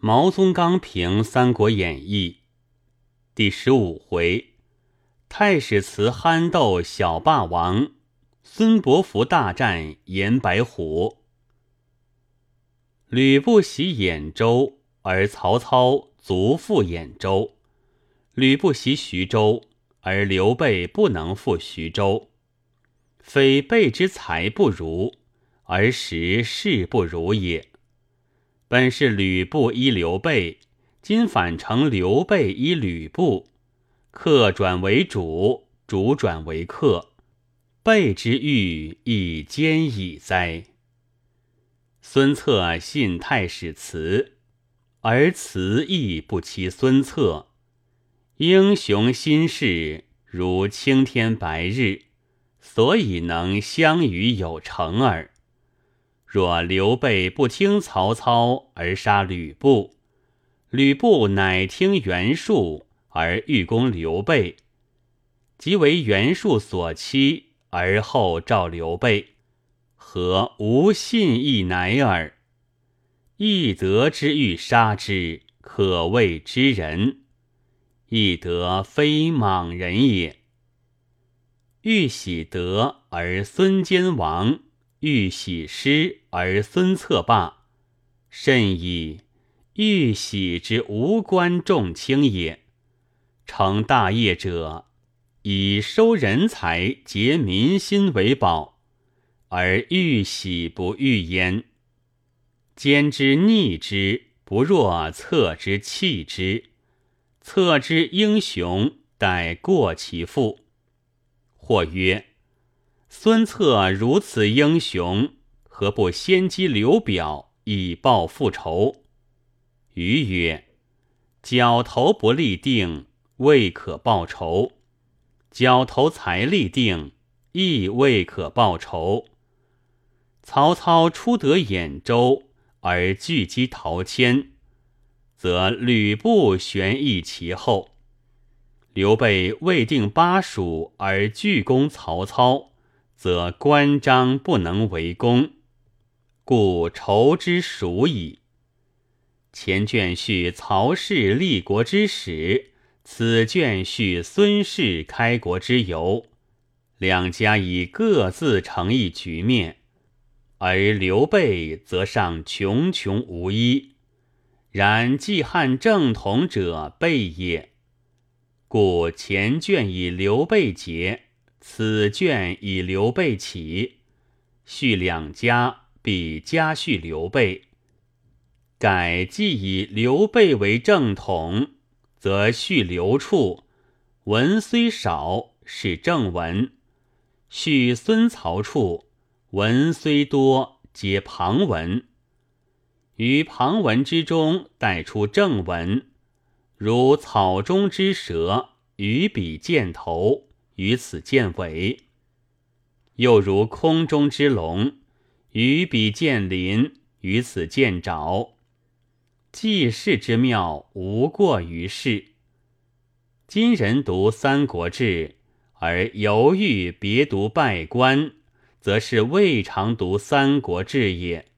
毛宗刚评《三国演义》第十五回：太史慈憨斗小霸王，孙伯符大战严白虎。吕布袭兖州，而曹操卒复兖州；吕布袭徐州，而刘备不能复徐州。非备之才不如，而时势不如也。本是吕布依刘备，今反成刘备依吕布，客转为主，主转为客，备之欲亦兼矣哉！孙策信太史慈，而慈亦不欺孙策。英雄心事如青天白日，所以能相与有成耳。若刘备不听曹操而杀吕布，吕布乃听袁术而欲攻刘备，即为袁术所欺，而后召刘备，何无信义乃尔？义德之欲杀之，可谓之人；义德非莽人也。欲喜德而孙坚亡。欲喜失而孙策罢，甚矣！欲喜之无关重轻也。成大业者，以收人才、结民心为宝，而欲喜不欲焉。兼之逆之，不若策之弃之。策之英雄，待过其父。或曰。孙策如此英雄，何不先击刘表以报复仇？余曰：角头不立定，未可报仇；角头才立定，亦未可报仇。曹操初得兖州而拒击陶谦，则吕布旋翼其后；刘备未定巴蜀而拒攻曹操。则关张不能为功，故仇之属矣。前卷叙曹氏立国之始，此卷叙孙氏开国之由，两家已各自成一局面，而刘备则尚穷穷无依。然记汉正统者备也，故前卷以刘备结。此卷以刘备起，叙两家，必家叙刘备。改既以刘备为正统，则叙刘处文虽少，是正文；叙孙曹处文虽多，皆旁文。于旁文之中带出正文，如草中之蛇，于彼见头。于此见尾，又如空中之龙，于彼见鳞，于此见爪。记事之妙，无过于世。今人读《三国志》而犹豫别读拜官，则是未尝读《三国志》也。